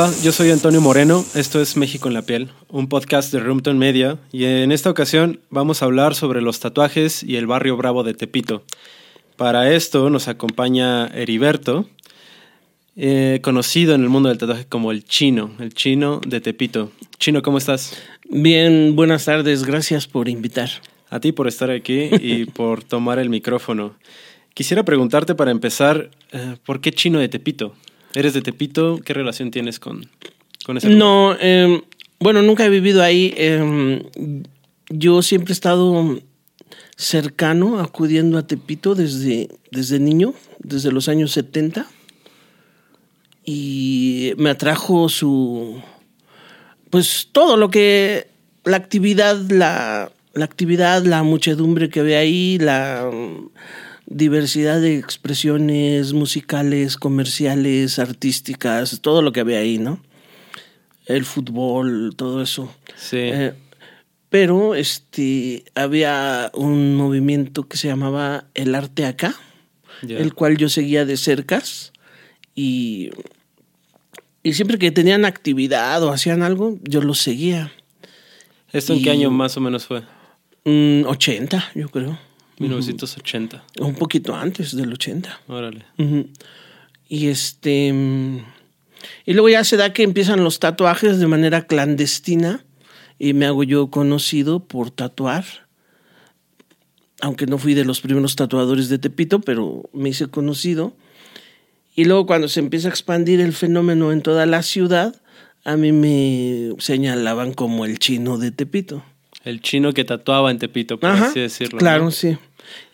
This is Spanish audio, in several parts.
Hola, yo soy Antonio Moreno, esto es México en la piel, un podcast de Roomton Media y en esta ocasión vamos a hablar sobre los tatuajes y el barrio bravo de Tepito. Para esto nos acompaña Heriberto, eh, conocido en el mundo del tatuaje como el chino, el chino de Tepito. Chino, ¿cómo estás? Bien, buenas tardes, gracias por invitar. A ti por estar aquí y por tomar el micrófono. Quisiera preguntarte para empezar, eh, ¿por qué chino de Tepito? ¿Eres de Tepito? ¿Qué relación tienes con, con ese No, eh, bueno, nunca he vivido ahí. Eh, yo siempre he estado cercano, acudiendo a Tepito desde, desde niño, desde los años 70. Y me atrajo su. Pues todo lo que. La actividad, la, la actividad, la muchedumbre que había ahí, la diversidad de expresiones musicales, comerciales, artísticas, todo lo que había ahí, ¿no? El fútbol, todo eso. Sí. Eh, pero este había un movimiento que se llamaba El Arte Acá, el cual yo seguía de cercas y, y siempre que tenían actividad o hacían algo, yo los seguía. ¿Esto en qué año más o menos fue? Mm, 80, yo creo. 1980. Un poquito antes del 80. Órale. Y este. mm, Y luego ya se da que empiezan los tatuajes de manera clandestina. Y me hago yo conocido por tatuar. Aunque no fui de los primeros tatuadores de Tepito, pero me hice conocido. Y luego cuando se empieza a expandir el fenómeno en toda la ciudad, a mí me señalaban como el chino de Tepito. El chino que tatuaba en Tepito, por Ajá, así decirlo. Claro, ¿no? sí.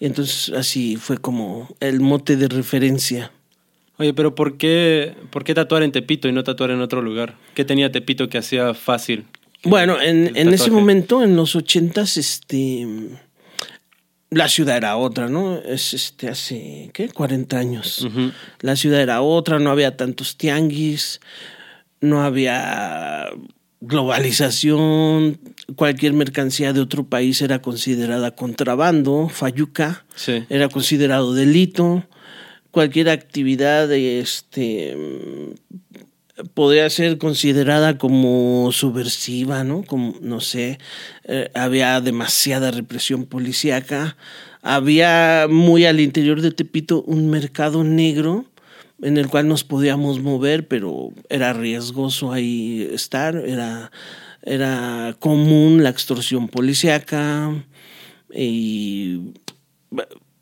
Y entonces así fue como el mote de referencia. Oye, pero ¿por qué, ¿por qué tatuar en Tepito y no tatuar en otro lugar? ¿Qué tenía Tepito que hacía fácil? Bueno, en, en ese momento, en los ochentas, este, la ciudad era otra, ¿no? Es este hace, ¿qué? 40 años. La ciudad era otra, no había tantos tianguis, no había globalización, cualquier mercancía de otro país era considerada contrabando, fayuca, Sí. era considerado delito, cualquier actividad este podría ser considerada como subversiva, ¿no? Como, no sé, eh, había demasiada represión policíaca, había muy al interior de Tepito un mercado negro en el cual nos podíamos mover, pero era riesgoso ahí estar, era, era común la extorsión policíaca y,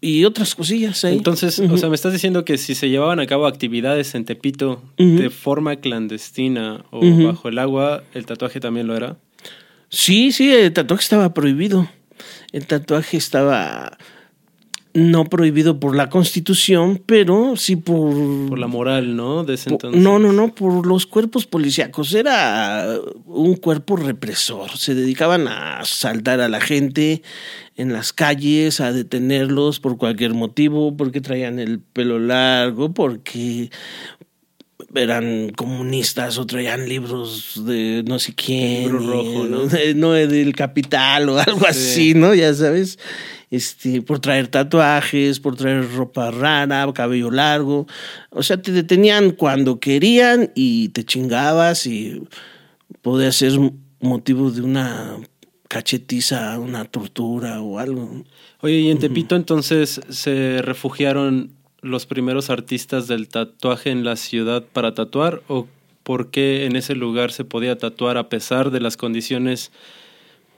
y otras cosillas ahí. Entonces, o sea, me estás diciendo que si se llevaban a cabo actividades en Tepito de forma clandestina o bajo el agua, el tatuaje también lo era. Sí, sí, el tatuaje estaba prohibido. El tatuaje estaba no prohibido por la constitución, pero sí por... Por la moral, ¿no? De ese entonces. no, no, no, por los cuerpos policíacos. Era un cuerpo represor. Se dedicaban a asaltar a la gente en las calles, a detenerlos por cualquier motivo, porque traían el pelo largo, porque eran comunistas o traían libros de no sé quién. Libro rojo, ¿no? de- no, del capital o algo Sí. así, ¿no? Ya sabes. Este, por traer tatuajes, por traer ropa rara, cabello largo. O sea, te detenían cuando querían y te chingabas y podía ser motivo de una cachetiza, una tortura o algo. Oye, y en Tepito entonces se refugiaron los primeros artistas del tatuaje en la ciudad para tatuar o por qué en ese lugar se podía tatuar a pesar de las condiciones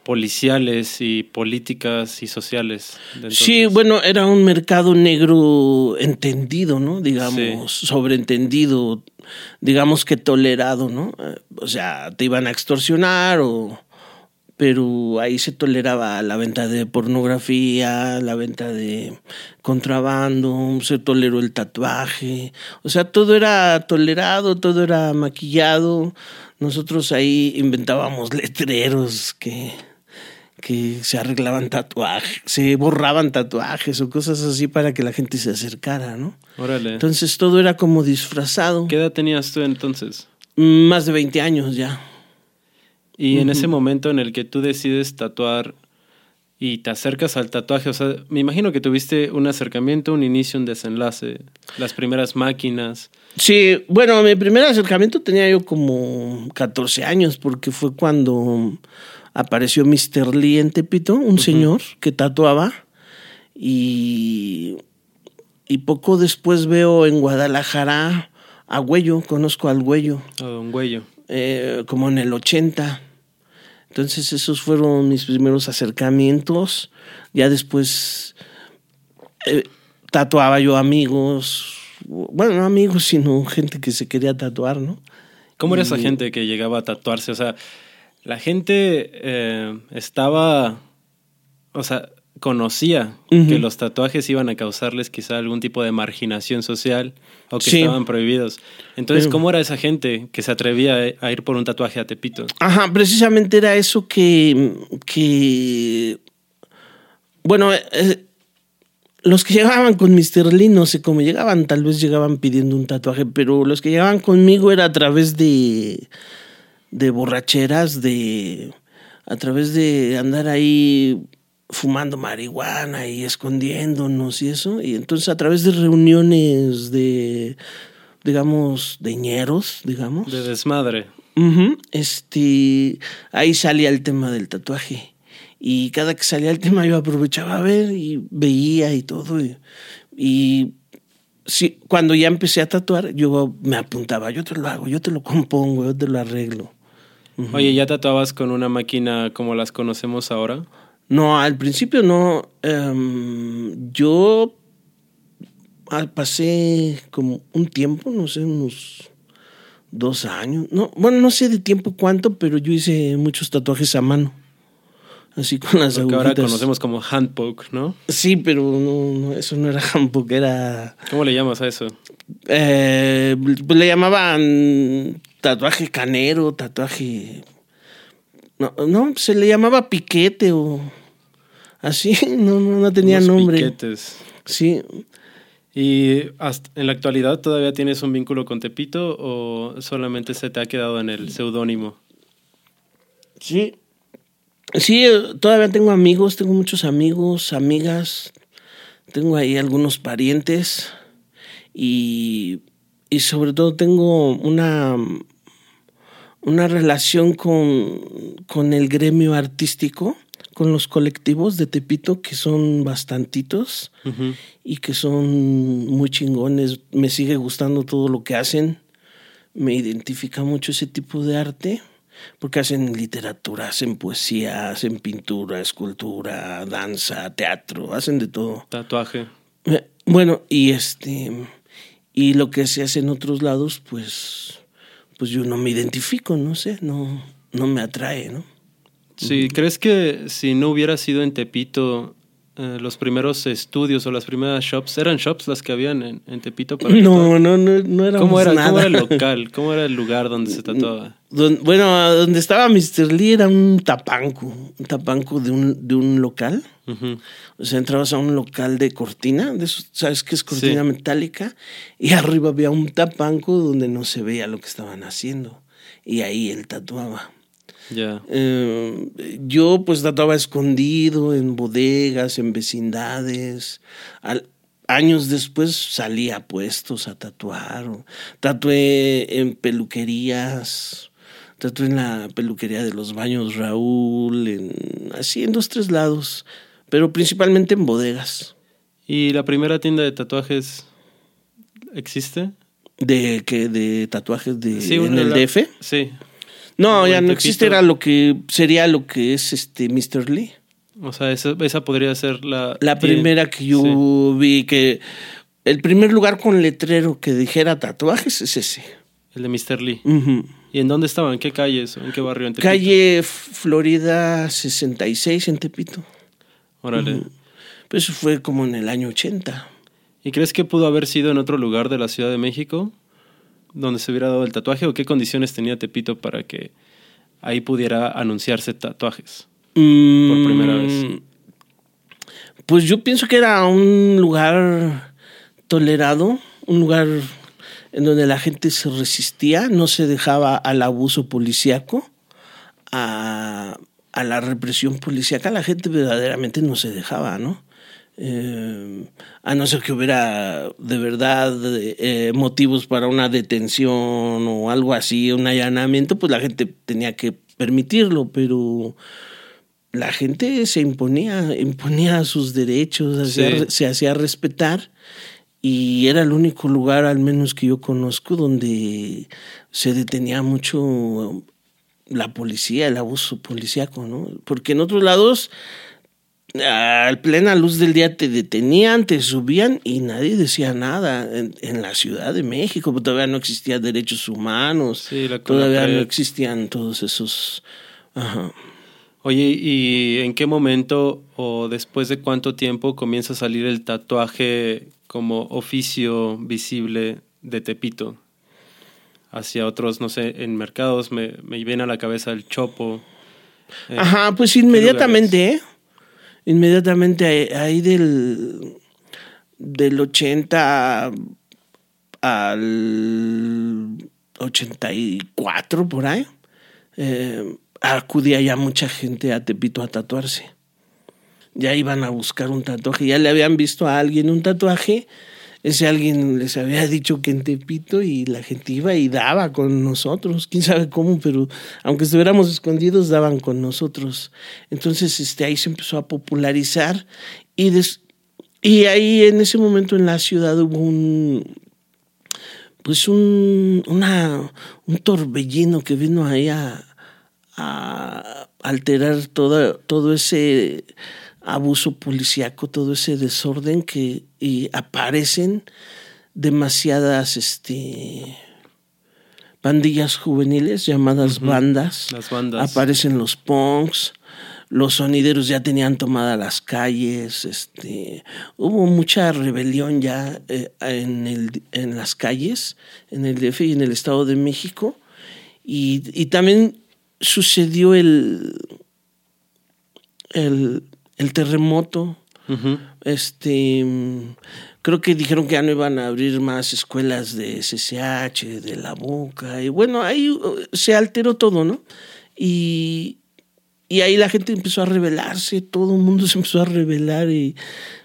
policiales y políticas y sociales? Sí, bueno, era un mercado negro entendido, ¿no? Digamos, sobreentendido, digamos que tolerado, ¿no? Eh, O sea, te iban a extorsionar o pero ahí se toleraba la venta de pornografía, la venta de contrabando, se toleró el tatuaje, o sea, todo era tolerado, todo era maquillado. Nosotros ahí inventábamos letreros que que se arreglaban tatuajes, se borraban tatuajes o cosas así para que la gente se acercara, ¿no? Órale. Entonces todo era como disfrazado. ¿Qué edad tenías tú entonces? Más de 20 años ya. Y en ese momento en el que tú decides tatuar, y te acercas al tatuaje. O sea, me imagino que tuviste un acercamiento, un inicio, un desenlace, las primeras máquinas. Sí, bueno, mi primer acercamiento tenía yo como 14 años, porque fue cuando apareció Mr. Lee en Tepito, un señor que tatuaba, y, y poco después veo en Guadalajara a Güello, conozco al Güello. A Don Güello. Eh, como en el 80. Entonces esos fueron mis primeros acercamientos. Ya después eh, tatuaba yo amigos, bueno, no amigos, sino gente que se quería tatuar, ¿no? ¿Cómo era esa gente que llegaba a tatuarse? O sea, la gente eh, estaba, o sea, conocía que los tatuajes iban a causarles quizá algún tipo de marginación social o que estaban prohibidos. Entonces, ¿cómo era esa gente que se atrevía a ir por un tatuaje a Tepito? Ajá, precisamente era eso que, que bueno, eh, los que llegaban con Mr. Lee, no sé cómo llegaban, tal vez llegaban pidiendo un tatuaje, pero los que llegaban conmigo era a través de, de borracheras, de a través de andar ahí fumando marihuana y escondiéndonos y eso. Y entonces a través de reuniones de, digamos, de ñeros, digamos. De desmadre. este, ahí salía el tema del tatuaje. Y cada que salía el tema yo aprovechaba a ver y veía y todo. Y, sí, cuando ya empecé a tatuar, yo me apuntaba, yo te lo hago, yo te lo compongo, yo te lo arreglo. Oye, ¿ya tatuabas con una máquina como las conocemos ahora? No, al principio no. Em, yo pasé como un tiempo, no sé, unos dos años. No, bueno, no sé de tiempo cuánto, pero yo hice muchos tatuajes a mano. Así con las Lo que ahora conocemos como handpoke, ¿no? Sí, pero no, eso no era handpoke, era... ¿Cómo le llamas a eso? Eh, pues le llamaban tatuaje canero, tatuaje no, no, se le llamaba piquete o así, no, no, tenía nombre. Piquetes. Sí. ¿Y hasta en la actualidad todavía tienes un vínculo con Tepito o solamente se te ha quedado en el seudónimo? Sí. Sí, todavía tengo amigos, tengo muchos amigos, amigas, tengo ahí algunos parientes y, y sobre todo tengo una una relación con, el gremio artístico, con los colectivos de Tepito, que son bastantitos y que son muy chingones. Me sigue gustando todo lo que hacen. Me identifica mucho ese tipo de arte, porque hacen literatura, hacen poesía, hacen pintura, escultura, danza, teatro, hacen de todo. Tatuaje. Eh, bueno, y este y lo que se hace en otros lados, pues pues yo no me identifico, no sé, no, no me atrae, ¿no? Sí, ¿crees que si no hubiera sido en Tepito, eh, los primeros estudios o las primeras shops, ¿eran shops las que habían en, Tepito? Para no, no, no, no era ¿Cómo era, ¿Cómo era el local? ¿Cómo era el lugar donde se tatuaba? Bueno, donde estaba Mr. Lee era un tapanco, un tapanco de un, de un local. O sea, entrabas a un local de cortina, de eso, ¿sabes qué es cortina metálica? Y arriba había un tapanco donde no se veía lo que estaban haciendo. Y ahí él tatuaba. Ya. Eh, yo pues tatuaba escondido en bodegas, en vecindades. años después salía a puestos a tatuar. tatué en peluquerías. Tatué en la peluquería de los baños Raúl, en, así en dos, tres lados pero principalmente en bodegas. ¿Y la primera tienda de tatuajes existe? ¿De que ¿De tatuajes de, en el DF? Sí. No, ya no existe, era lo que sería lo que es este Mr. Lee. O sea, esa, esa podría ser la... La primera que yo vi, que el primer lugar con letrero que dijera tatuajes es ese. El de Mr. Lee. ¿Y en dónde estaba? ¿En qué calle eso? ¿En qué barrio? En Calle Florida 66 en Tepito. Órale. Pues eso fue como en el año 80. ¿Y crees que pudo haber sido en otro lugar de la Ciudad de México donde se hubiera dado el tatuaje o qué condiciones tenía Tepito para que ahí pudiera anunciarse tatuajes por primera vez? Mm, pues yo pienso que era un lugar tolerado, un lugar en donde la gente se resistía, no se dejaba al abuso policíaco, a a la represión policíaca, la gente verdaderamente no se dejaba, ¿no? Eh, a no ser que hubiera de verdad eh, motivos para una detención o algo así, un allanamiento, pues la gente tenía que permitirlo, pero la gente se imponía, imponía sus derechos, se hacía respetar y era el único lugar, al menos que yo conozco, donde se detenía mucho la policía, el abuso policíaco, ¿no? Porque en otros lados, a plena luz del día te detenían, te subían y nadie decía nada. En, la Ciudad de México todavía no existían derechos humanos, todavía no existían todos esos... Oye, ¿y en qué momento o después de cuánto tiempo comienza a salir el tatuaje como oficio visible de Tepito? hacia otros, no sé, en mercados, me, me viene a la cabeza el chopo. Eh, Ajá, pues inmediatamente, ¿eh? Inmediatamente ahí del, del 80 al 84, por ahí, eh, acudía ya mucha gente a Tepito a tatuarse. Ya iban a buscar un tatuaje, ya le habían visto a alguien un tatuaje ese alguien les había dicho que en Tepito y la gente iba y daba con nosotros, quién sabe cómo, pero aunque estuviéramos escondidos, daban con nosotros. Entonces, este, ahí se empezó a popularizar y, y ahí en ese momento en la ciudad hubo un, pues un, una, un torbellino que vino ahí a, a alterar todo ese abuso policíaco, todo ese desorden que y aparecen demasiadas este, pandillas juveniles llamadas bandas. Las bandas. Aparecen los punks, los sonideros ya tenían tomadas las calles, este, hubo mucha rebelión ya eh, en, el, en las calles, en el DF y en el Estado de México, y, y también sucedió el, el el terremoto. Este creo que dijeron que ya no iban a abrir más escuelas de SSH, de la boca, y bueno, ahí uh, se alteró todo, ¿no? Y, y ahí la gente empezó a rebelarse, todo el mundo se empezó a rebelar y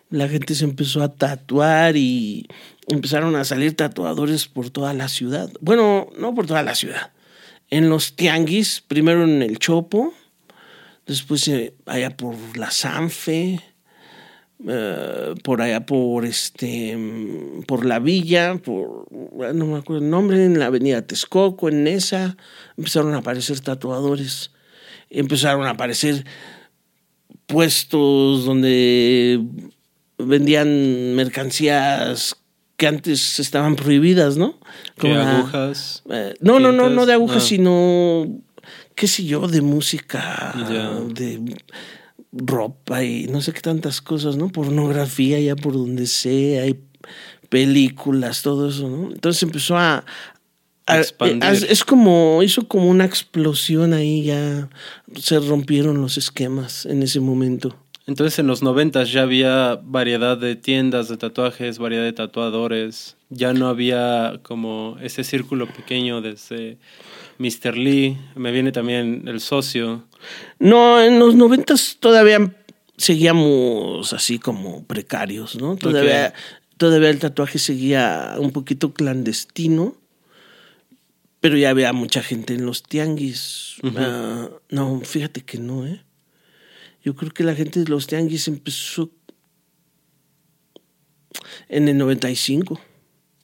la gente se empezó a tatuar y empezaron a salir tatuadores por toda la ciudad. Bueno, no por toda la ciudad. En los tianguis, primero en el Chopo, después eh, allá por la Sanfe, eh, por allá por este por la villa, por no me acuerdo el nombre, en la avenida Texcoco, en esa, empezaron a aparecer tatuadores, empezaron a aparecer puestos donde vendían mercancías que antes estaban prohibidas, ¿no? Como agujas. Eh, no, no, no, no de agujas, sino qué sé yo, de música, de ropa y no sé qué tantas cosas, ¿no? Pornografía ya por donde sea, hay películas, todo eso, ¿no? Entonces empezó a, es como, hizo como una explosión ahí, ya se rompieron los esquemas en ese momento. Entonces en los noventas ya había variedad de tiendas de tatuajes, variedad de tatuadores, ya no había como ese círculo pequeño desde Mr. Lee, me viene también el socio. No, en los noventas todavía seguíamos así como precarios, ¿no? Todavía, todavía el tatuaje seguía un poquito clandestino, pero ya había mucha gente en los tianguis. Ah, no, fíjate que no, ¿eh? Yo creo que la gente de los tianguis empezó en el 95.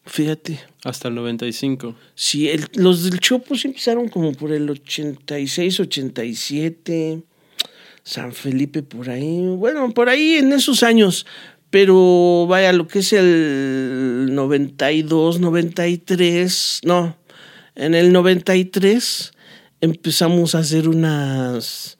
Fíjate. Hasta el 95. Sí, los del Chopo empezaron como por el 86, 87. San Felipe por ahí. Bueno, por ahí en esos años. Pero vaya, lo que es el 92, 93. No, en el 93 empezamos a hacer unas,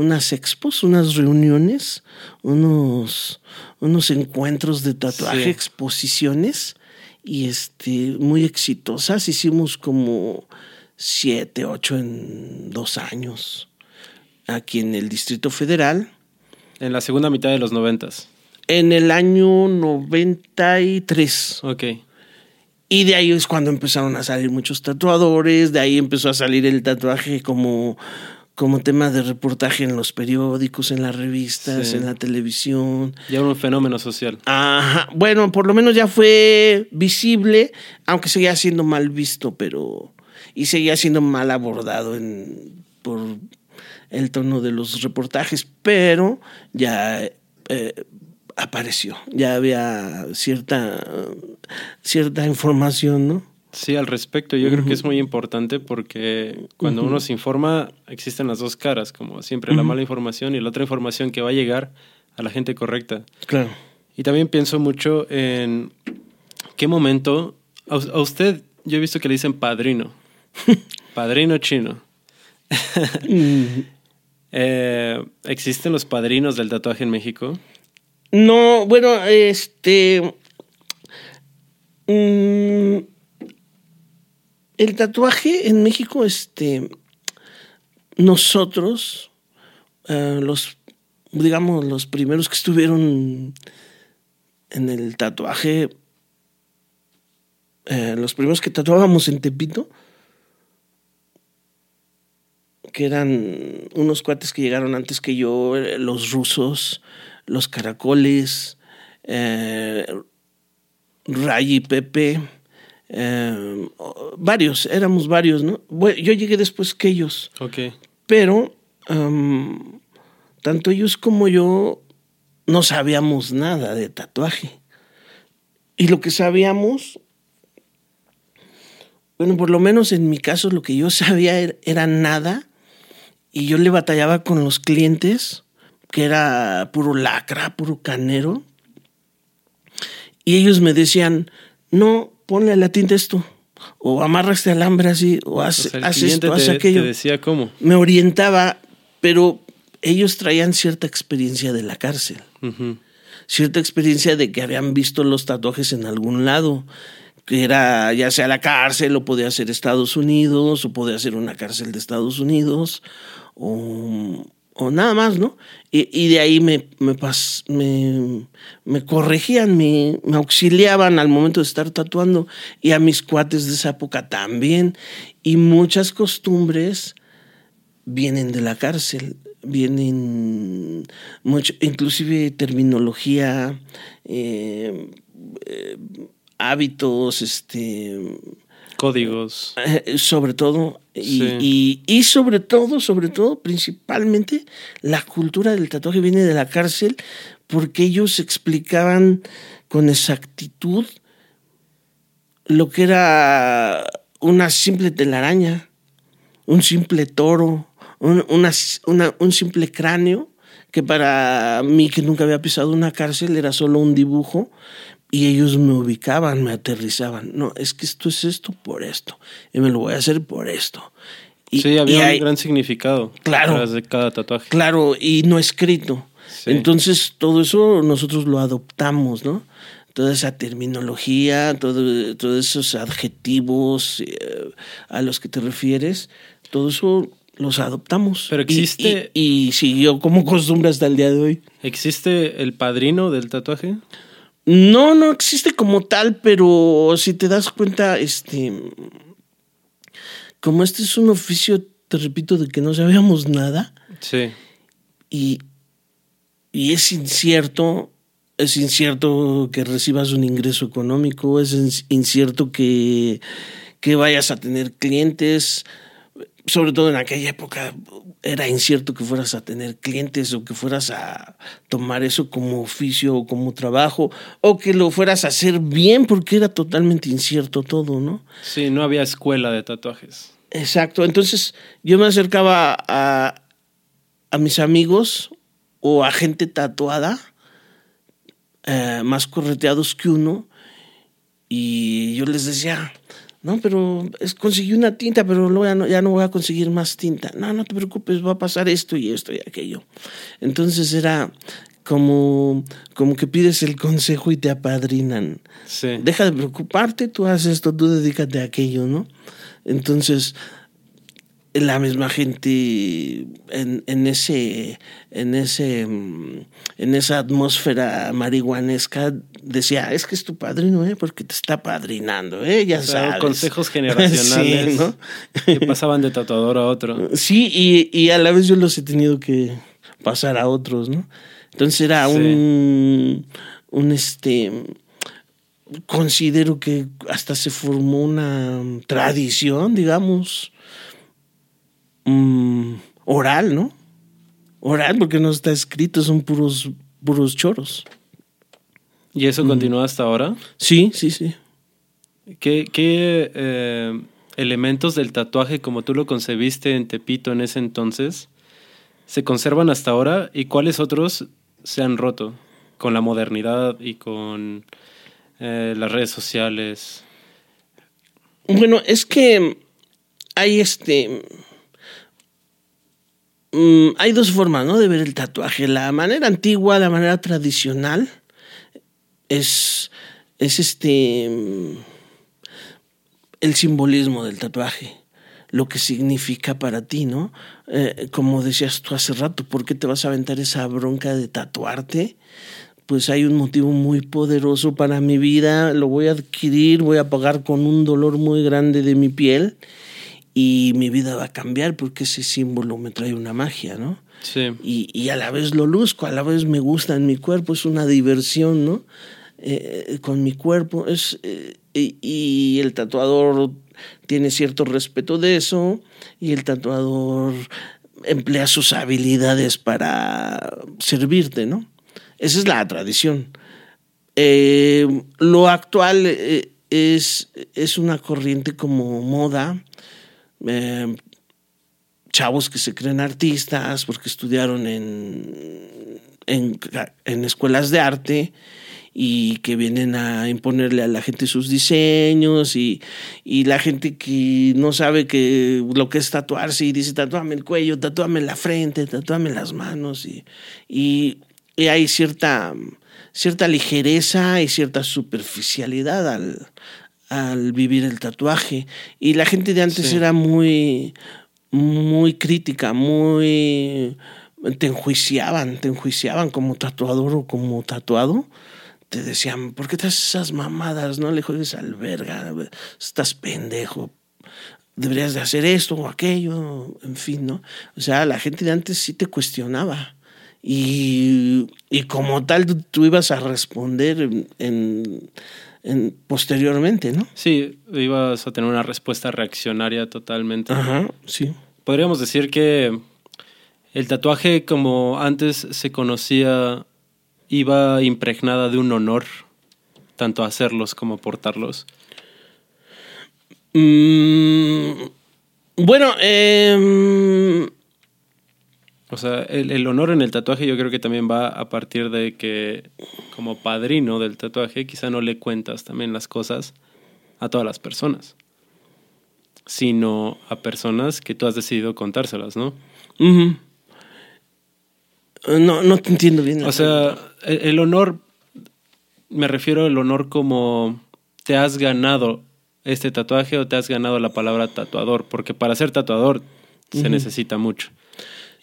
unas expos, unas reuniones, unos, unos encuentros de tatuaje, exposiciones y este, muy exitosas. Hicimos como siete, ocho en dos años aquí en el Distrito Federal. En la segunda mitad de los noventas. En el año 93. Ok. Y de ahí es cuando empezaron a salir muchos tatuadores, de ahí empezó a salir el tatuaje como como tema de reportaje en los periódicos, en las revistas, Sí. en la televisión. Ya un fenómeno social. Ajá. Bueno, por lo menos ya fue visible, aunque seguía siendo mal visto, pero. Y seguía siendo mal abordado en, por el tono de los reportajes, pero ya eh, apareció. Ya había cierta, cierta información, ¿no? Sí, al respecto, yo creo que es muy importante porque cuando uno se informa existen las dos caras, como siempre, la mala información y la otra información que va a llegar a la gente correcta. Claro. Y también pienso mucho en qué momento, a, us- a usted yo he visto que le dicen padrino, padrino chino. Eh, ¿Existen los padrinos del tatuaje en México? No, bueno, este. mm, el tatuaje en México, este. Nosotros, eh, los, digamos, los primeros que estuvieron en el tatuaje, eh, los primeros que tatuábamos en Tepito, que eran unos cuates que llegaron antes que yo, eh, los rusos, los caracoles, Ray y Pepe, eh, varios, éramos varios, ¿no? Bueno, yo llegué después que ellos, Ok. pero am, tanto ellos como yo no sabíamos nada de tatuaje. Y lo que sabíamos, bueno, por lo menos en mi caso, lo que yo sabía era, era nada. Y yo le batallaba con los clientes, que era puro lacra, puro canero. Y ellos me decían, no, ponle a la tinta esto. O amarra este alambre así, o haz, O sea, el haz cliente esto, haz aquello te decía cómo. me orientaba, pero ellos traían cierta experiencia de la cárcel, cierta experiencia de que habían visto los tatuajes en algún lado, que era ya sea la cárcel o podía ser Estados Unidos o podía ser una cárcel de Estados Unidos o, o nada más, ¿no? Y, y de ahí me, me, pas- me, me corregían, me, me auxiliaban al momento de estar tatuando y a mis cuates de esa época también. Y muchas costumbres vienen de la cárcel, vienen mucho, inclusive terminología, eh, eh, hábitos, este, Códigos. eh, sobre todo, y, Sí. y, y sobre todo, sobre todo, principalmente, la cultura del tatuaje viene de la cárcel porque ellos explicaban con exactitud lo que era una simple telaraña, un simple toro, un, una- una- un simple cráneo, que para mí que nunca había pisado una cárcel era solo un dibujo, y ellos me ubicaban, me aterrizaban. No, es que esto es esto por esto, y me lo voy a hacer por esto. Y, sí, había y un hay- gran significado Claro. detrás de cada tatuaje. Claro, y no escrito. Sí. Entonces, todo eso nosotros lo adoptamos, ¿no? Toda esa terminología, todo, todos esos adjetivos eh, a los que te refieres, todo eso los adoptamos. Pero Y- existe- Y, y siguió como costumbre hasta el día de hoy. ¿Existe el padrino del tatuaje? No, no existe como tal, pero si te das cuenta, este. Como este es un oficio, te repito, de que no sabíamos nada. Sí. y, y es incierto, es incierto que recibas un ingreso económico, es in- incierto que, que vayas a tener clientes, sobre todo en aquella época era incierto que fueras a tener clientes o que fueras a tomar eso como oficio o como trabajo o que lo fueras a hacer bien porque era totalmente incierto todo, ¿no? Sí, no había escuela de tatuajes. Exacto. Entonces yo me acercaba a, a mis amigos o a gente tatuada, eh, más correteados que uno, y yo les decía, no, pero es, conseguí una tinta, pero luego ya no, ya no voy a conseguir más tinta. No, no te preocupes, va a pasar esto y esto y aquello. Entonces era como, como que pides el consejo y te apadrinan Sí. deja de preocuparte, tú haces esto, tú dedícate a aquello, ¿no? Entonces, la misma gente en, en, ese, en, ese, en esa atmósfera marihuanesca decía, es que es tu padrino, ¿eh? porque te está padrinando, ¿eh? ya sabes. consejos generacionales que pasaban de tatuador a otro. Sí, y, y, a la vez yo los he tenido que pasar a otros, ¿no? Entonces era un, un este considero que hasta se formó una tradición, digamos, mm, oral, ¿no? Oral, porque no está escrito, son puros, puros choros. ¿Y eso continúa hasta ahora? Sí, sí, sí. ¿Qué, qué eh, elementos del tatuaje, como tú lo concebiste en Tepito en ese entonces, se conservan hasta ahora y cuáles otros se han roto con la modernidad y con eh, las redes sociales? Bueno, es que hay este. Mm, hay dos formas, ¿no? De ver el tatuaje. La manera antigua, la manera tradicional, es, es este. Mm, el simbolismo del tatuaje lo que significa para ti, ¿no? Eh, como decías tú hace rato, ¿por qué te vas a aventar esa bronca de tatuarte? pues hay un motivo muy poderoso para mi vida, lo voy a adquirir, voy a pagar con un dolor muy grande de mi piel y mi vida va a cambiar porque ese símbolo me trae una magia, ¿no? Sí. Y, a la vez lo luzco, a la vez me gusta en mi cuerpo, es una diversión, ¿no? Eh, con mi cuerpo, es, eh, y el tatuador tiene cierto respeto de eso y el tatuador emplea sus habilidades para servirte, ¿no? Esa es la tradición. Eh, lo actual eh, es, es, una corriente como moda. Eh, chavos que se creen artistas porque estudiaron en, en, escuelas de arte y que vienen a imponerle a la gente sus diseños y, la gente que no sabe que lo que es tatuarse y dice tatúame el cuello, tatúame la frente, tatúame las manos y, y y hay cierta, cierta ligereza y cierta superficialidad al, al vivir el tatuaje. Y la gente de antes era muy, muy crítica, muy... Te enjuiciaban, te enjuiciaban como tatuador o como tatuado. Te decían, ¿por qué te haces esas mamadas? No le juegues al verga, estás pendejo. Deberías de hacer esto o aquello, en fin, ¿no? O sea, la gente de antes sí te cuestionaba y, como tal tú, ibas a responder en, posteriormente, ¿no? Sí, ibas a tener una respuesta reaccionaria totalmente. Ajá, sí. Podríamos decir que el tatuaje como antes se conocía iba impregnada de un honor, tanto hacerlos como portarlos. Mm, bueno, eh, o sea, el, honor en el tatuaje yo creo que también va a partir de que como padrino del tatuaje quizá no le cuentas también las cosas a todas las personas, sino a personas que tú has decidido contárselas, ¿no? No, no te entiendo bien. O sea, el, honor, me refiero al honor como te has ganado este tatuaje o te has ganado la palabra tatuador, porque para ser tatuador se necesita mucho.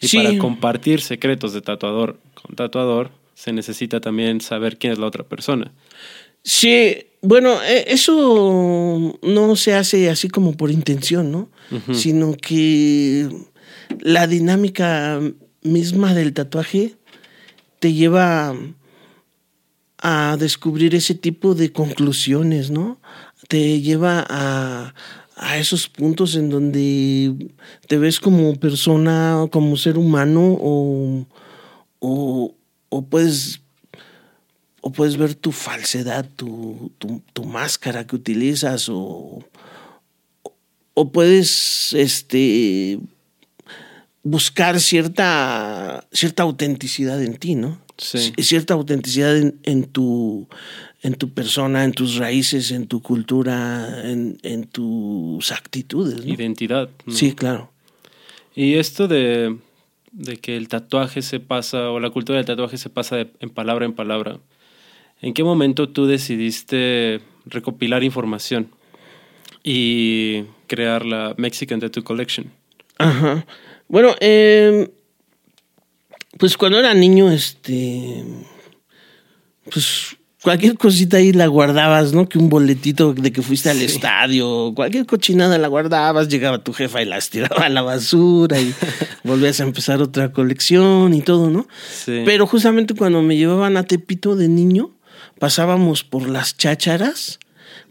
Y para compartir secretos de tatuador con tatuador, se necesita también saber quién es la otra persona. Sí, bueno, e, eso no se hace así como por intención, ¿no? Sino que la dinámica misma del tatuaje te lleva a descubrir ese tipo de conclusiones, ¿no? Te lleva a, a esos puntos en donde te ves como persona, como ser humano o, o, puedes o puedes ver tu falsedad, tu, tu, máscara que utilizas o, o puedes este, buscar cierta, cierta autenticidad en ti, ¿no? Sí. Cierta autenticidad en, en, tu, en tu persona, en tus raíces, en tu cultura, en, en tus actitudes. Identidad. Sí, claro. Y esto de, de, que el tatuaje se pasa, o la cultura del tatuaje se pasa de, en palabra en palabra, ¿en qué momento tú decidiste recopilar información y crear la Mexican Tattoo Collection? Ajá. Bueno, eh, pues cuando era niño, este, pues cualquier cosita ahí la guardabas, ¿no? Que un boletito de que fuiste al estadio, cualquier cochinada la guardabas, llegaba tu jefa y las tiraba a la basura y volvías a empezar otra colección y todo, ¿no? Sí. Pero justamente cuando me llevaban a Tepito de niño, pasábamos por las chácharas,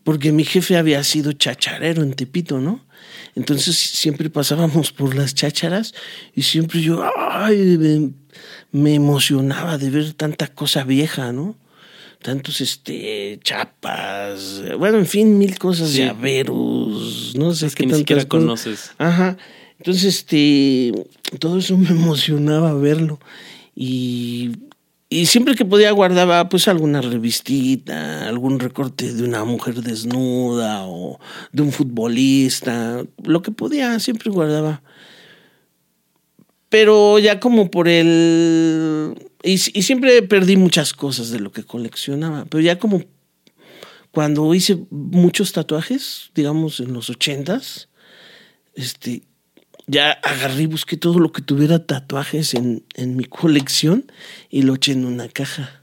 porque mi jefe había sido chacharero en Tepito, ¿no? Entonces siempre pasábamos por las chácharas y siempre yo, ay, me, me emocionaba de ver tanta cosa vieja, ¿no? Tantos este chapas, bueno, en fin, mil cosas, Sí. llaveros, no sé Es qué que ni siquiera cosas. conoces. Ajá. Entonces, este, todo eso me emocionaba verlo. Y, y siempre que podía guardaba pues alguna revistita, algún recorte de una mujer desnuda o de un futbolista, lo que podía, siempre guardaba. Pero ya como por el... Y, siempre perdí muchas cosas de lo que coleccionaba, pero ya como cuando hice muchos tatuajes, digamos en los ochentas, este, ya agarré y busqué todo lo que tuviera tatuajes en, en mi colección y lo eché en una caja.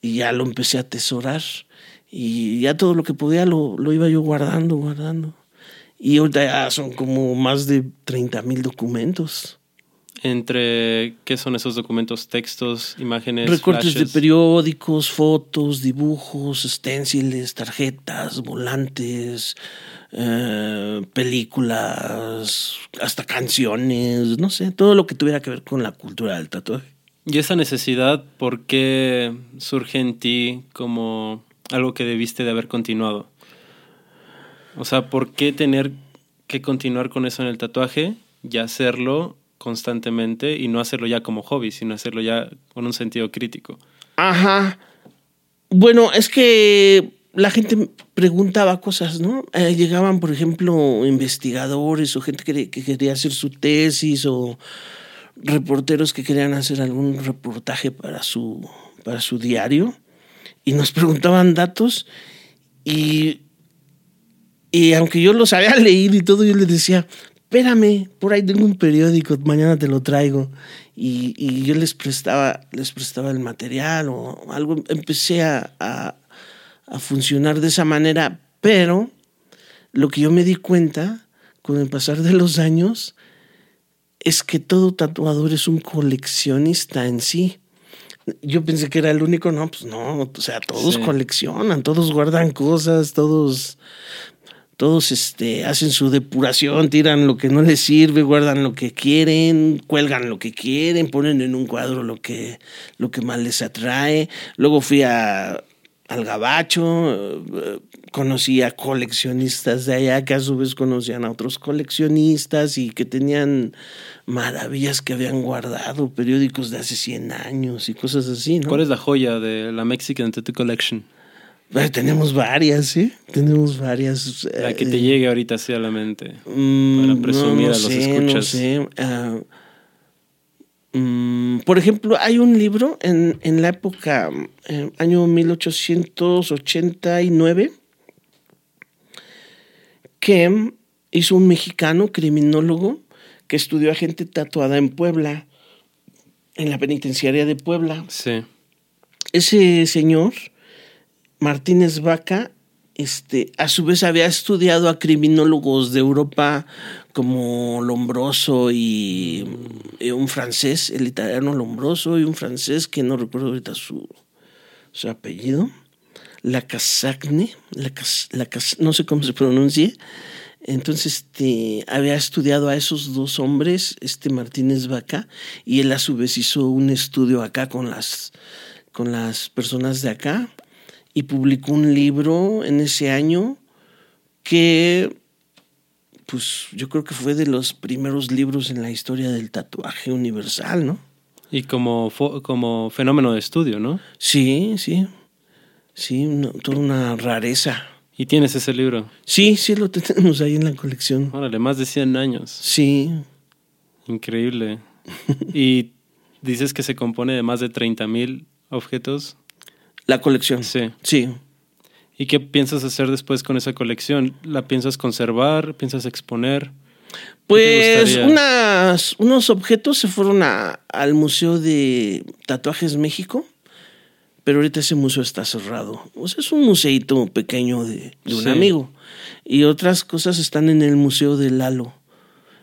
Y ya lo empecé a atesorar. Y ya todo lo que podía lo, lo iba yo guardando, guardando. Y ahorita ya son como más de 30 mil documentos. Entre, ¿qué son esos documentos? Textos, imágenes, Recortes de periódicos, fotos, dibujos, esténciles, tarjetas, volantes, eh, películas, hasta canciones, no sé, todo lo que tuviera que ver con la cultura del tatuaje. ¿Y esa necesidad por qué surge en ti como algo que debiste de haber continuado? O sea, ¿por qué tener que continuar con eso en el tatuaje y hacerlo constantemente y no hacerlo ya como hobby, sino hacerlo ya con un sentido crítico? Ajá. Bueno, es que la gente preguntaba cosas, ¿no? Eh, llegaban, por ejemplo, investigadores o gente que, que quería hacer su tesis o reporteros que querían hacer algún reportaje para su, para su diario y nos preguntaban datos y, y aunque yo los había leído y todo, yo les decía, espérame, por ahí tengo un periódico, mañana te lo traigo. Y, y yo les prestaba, les prestaba el material o algo. Empecé a, a, a funcionar de esa manera, pero lo que yo me di cuenta con el pasar de los años es que todo tatuador es un coleccionista en sí. Yo pensé que era el único, no, pues no, o sea, todos Sí. coleccionan, todos guardan cosas, todos todos este, hacen su depuración, tiran lo que no les sirve, guardan lo que quieren, cuelgan lo que quieren, ponen en un cuadro lo que, lo que más les atrae. Luego fui a, al Gabacho, eh, conocí a coleccionistas de allá que a su vez conocían a otros coleccionistas y que tenían maravillas que habían guardado, periódicos de hace 100 años y cosas así, ¿no? ¿Cuál es la joya de la Mexican Tattoo Collection? Eh, tenemos varias, ¿sí? Tenemos varias. La que eh, te llegue ahorita así a la mente. Mm, Para presumir a los sé, escuchas. No sé. Ah, mm, por ejemplo, hay un libro en, en la época, eh, año 1889, que hizo un mexicano criminólogo que estudió a gente tatuada en Puebla, en la penitenciaria de Puebla Sí. ese señor, Martínez Vaca, este, a su vez había estudiado a criminólogos de Europa como Lombroso y, y un francés, el italiano Lombroso y un francés que no recuerdo ahorita su, su apellido, la Casagne, la, Cas- la Cas- no sé cómo se pronuncie. Entonces, este, había estudiado a esos dos hombres, este Martínez Vaca, y él a su vez hizo un estudio acá con las, con las personas de acá y publicó un libro en ese año que, pues, yo creo que fue de los primeros libros en la historia del tatuaje universal, ¿no? Y como, como fenómeno de estudio, ¿no? Sí, sí, sí, una- toda una rareza. Y tienes ese libro. Sí, sí, lo tenemos ahí en la colección. Órale, más de 100 años. Sí, Increíble. y dices que se compone de más de 30 mil objetos. La colección. Sí. Sí. ¿Y qué piensas hacer después con esa colección? ¿La piensas conservar? ¿Piensas exponer? Pues unas, unos objetos se fueron a, al Museo de Tatuajes México, pero ahorita ese museo está cerrado. O sea, es un museito pequeño de, un amigo. Y otras cosas están en el Museo de Lalo,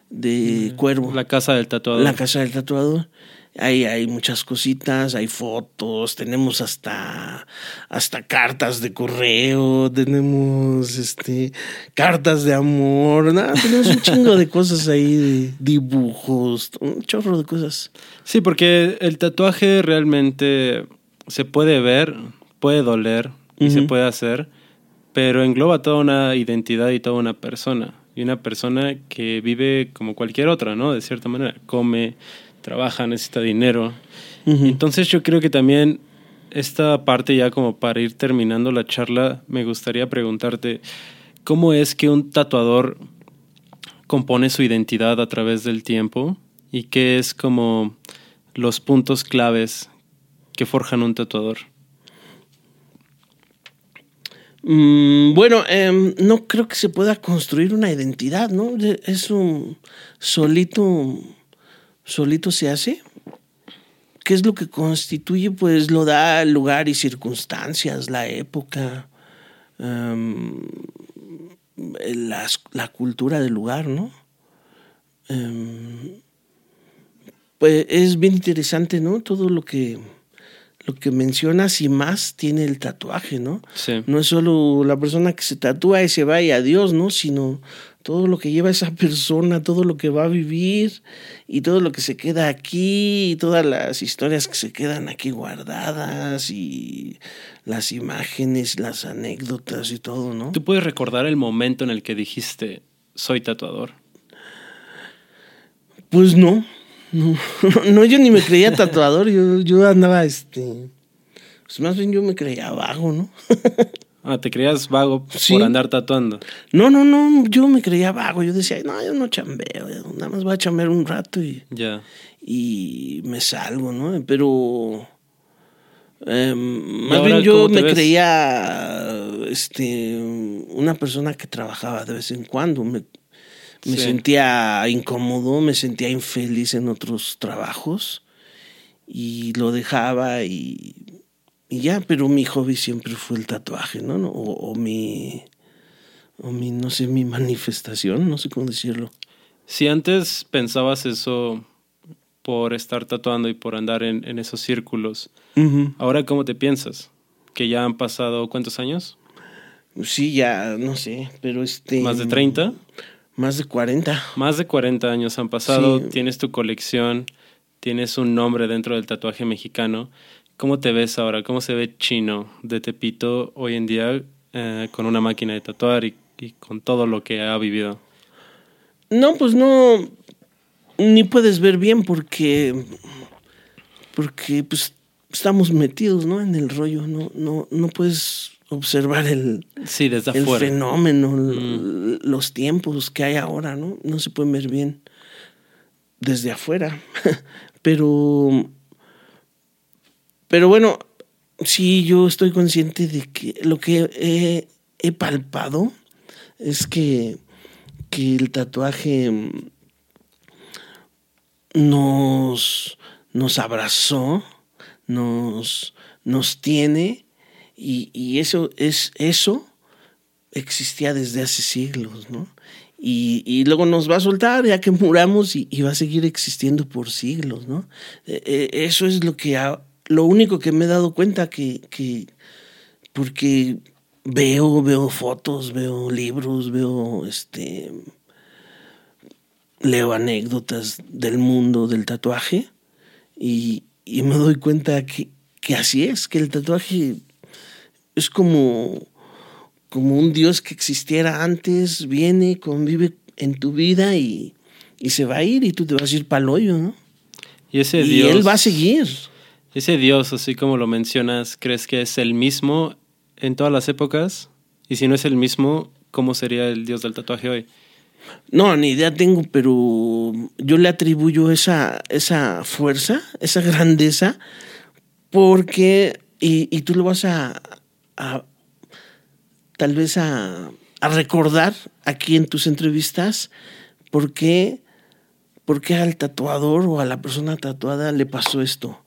de mm, Cuervo. La casa del tatuador. La casa del tatuador. Ahí hay muchas cositas, hay fotos, tenemos hasta, hasta cartas de correo, tenemos este, cartas de amor, nada, tenemos un chingo de cosas ahí, de dibujos, un chorro de cosas. Sí, porque el tatuaje realmente se puede ver, puede doler y se puede hacer, pero engloba toda una identidad y toda una persona. Y una persona que vive como cualquier otra, ¿no? De cierta manera, come, trabaja, necesita dinero. Entonces yo creo que también esta parte ya como para ir terminando la charla, me gustaría preguntarte, ¿cómo es que un tatuador compone su identidad a través del tiempo? ¿Y qué es como los puntos claves que forjan un tatuador? Mm, bueno, em, no creo que se pueda construir una identidad, ¿no? Es un solito solito se hace. ¿Qué es lo que constituye? Pues lo da el lugar y circunstancias, la época, em, la cultura del lugar, ¿no? Em, pues es bien interesante, ¿no? Todo lo que, lo que mencionas y más tiene el tatuaje, ¿no? No es solo la persona que se tatúa y se va y adiós, ¿no? Sino todo lo que lleva esa persona, todo lo que va a vivir y todo lo que se queda aquí y todas las historias que se quedan aquí guardadas y las imágenes, las anécdotas y todo, ¿no? ¿Tú puedes recordar el momento en el que dijiste soy tatuador? Pues no, no, no yo ni me creía tatuador, yo, yo andaba este, pues más bien yo me creía vago, ¿no? Ah, te creías vago por andar tatuando. No, no, no, yo me creía vago. Yo decía, no, yo no chambeo, nada más voy a chambear un rato y, ya. y me salgo, ¿no? Pero em, más bien yo me creía este, una persona que trabajaba de vez en cuando. Me, me sentía incómodo, me sentía infeliz en otros trabajos y lo dejaba y y ya, pero mi hobby siempre fue el tatuaje, ¿no? O, mi, o mi, no sé, mi manifestación, no sé cómo decirlo. Si antes pensabas eso por estar tatuando y por andar en, esos círculos, ¿ahora cómo te piensas? ¿Que ya han pasado cuántos años? Sí, ya, no sé, pero este... ¿Más de 30? Más de 40. Más de 40 años han pasado, tienes tu colección, tienes un nombre dentro del tatuaje mexicano. ¿Cómo te ves ahora? ¿Cómo se ve Chino de Tepito hoy en día eh, con una máquina de tatuar y, con todo lo que ha vivido? No, pues no, ni puedes ver bien porque, porque pues estamos metidos, ¿no? En el rollo, no, no, no puedes observar el, sí, desde el fenómeno, mm. los tiempos que hay ahora, ¿no? No se pueden ver bien desde afuera, pero pero bueno, sí, yo estoy consciente de que lo que he, palpado es que, que, el tatuaje nos, nos abrazó, nos, nos tiene, y, eso es eso existía desde hace siglos, ¿no? Y, luego nos va a soltar ya que muramos y, va a seguir existiendo por siglos, ¿no? E, e, eso es lo que ha, lo único que me he dado cuenta que, que porque veo, veo fotos, veo libros, veo este leo anécdotas del mundo del tatuaje y, me doy cuenta que, que, así es, que el tatuaje es como, como un Dios que existiera antes, viene, convive en tu vida y, y se va a ir y tú te vas a ir para el hoyo, ¿no? Y ese y él va a seguir. Ese Dios, así como lo mencionas, ¿crees que es el mismo en todas las épocas? Y si no es el mismo, ¿cómo sería el Dios del tatuaje hoy? No, ni idea tengo, pero yo le atribuyo esa, esa fuerza, esa grandeza, porque, y, tú lo vas a, a tal vez a, a recordar aquí en tus entrevistas, ¿por qué, ¿por qué al tatuador o a la persona tatuada le pasó esto?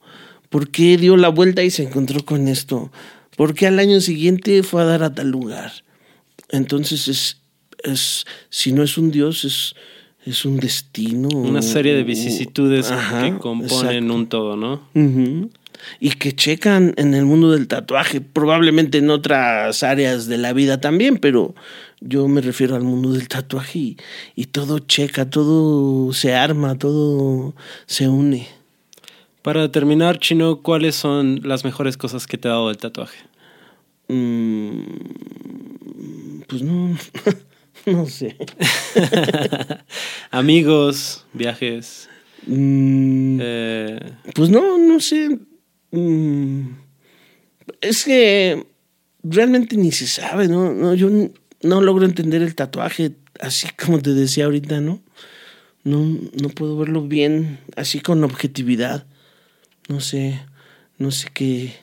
¿Por qué dio la vuelta y se encontró con esto? ¿Por qué al año siguiente fue a dar a tal lugar? Entonces es, es si no es un Dios, es, es un destino. Una serie de vicisitudes que componen un todo, ¿no? Y que checan en el mundo del tatuaje, probablemente en otras áreas de la vida también, pero yo me refiero al mundo del tatuaje y, y todo checa, todo se arma, todo se une. Para terminar, Chino, ¿cuáles son las mejores cosas que te ha dado el tatuaje? Mm, pues no, no sé. Amigos, viajes. Mm, eh, pues no, no sé. Mm, es que realmente ni se sabe, ¿no? no yo no logro entender el tatuaje así como te decía ahorita, ¿no? No, no puedo verlo bien, así con objetividad no sé, no sé qué.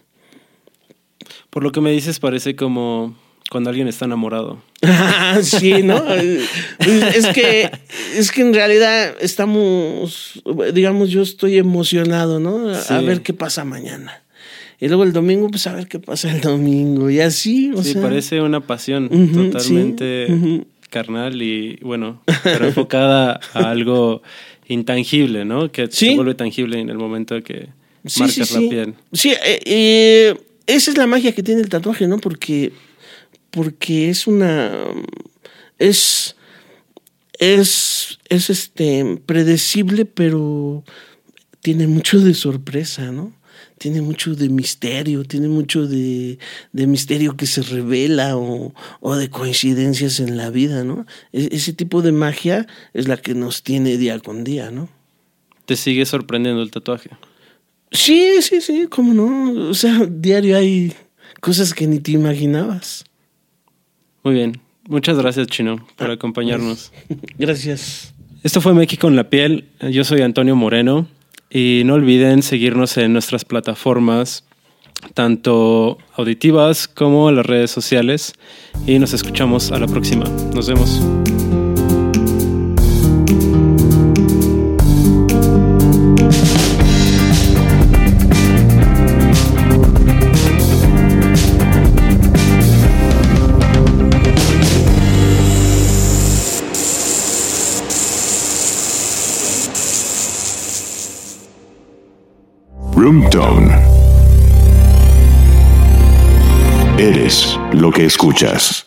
Por lo que me dices parece como cuando alguien está enamorado. sí, ¿no? es que es que en realidad estamos, digamos, yo estoy emocionado, ¿no? A ver qué pasa mañana. Y luego el domingo, pues a ver qué pasa el domingo. Y así, o sí, parece una pasión totalmente carnal y, bueno, pero enfocada a algo intangible, ¿no? Que se vuelve tangible en el momento que sí, marcas sí, la piel. Sí, eh, eh, esa es la magia que tiene el tatuaje, ¿no? Porque, porque es una. Es. Es. Es este. predecible, pero tiene mucho de sorpresa, ¿no? Tiene mucho de misterio, tiene mucho de, de misterio que se revela o, o, de coincidencias en la vida, ¿no? E, ese tipo de magia es la que nos tiene día con día, ¿no? ¿Te sigue sorprendiendo el tatuaje? Sí, sí, sí, cómo no. O sea, diario hay cosas que ni te imaginabas. Muy bien. Muchas gracias, Chino, por ah, acompañarnos. Gracias. Esto fue México con la piel. Yo soy Antonio Moreno. Y no olviden seguirnos en nuestras plataformas, tanto auditivas como en las redes sociales. Y nos escuchamos a la próxima. Nos vemos. Roomtone. Eres lo que escuchas.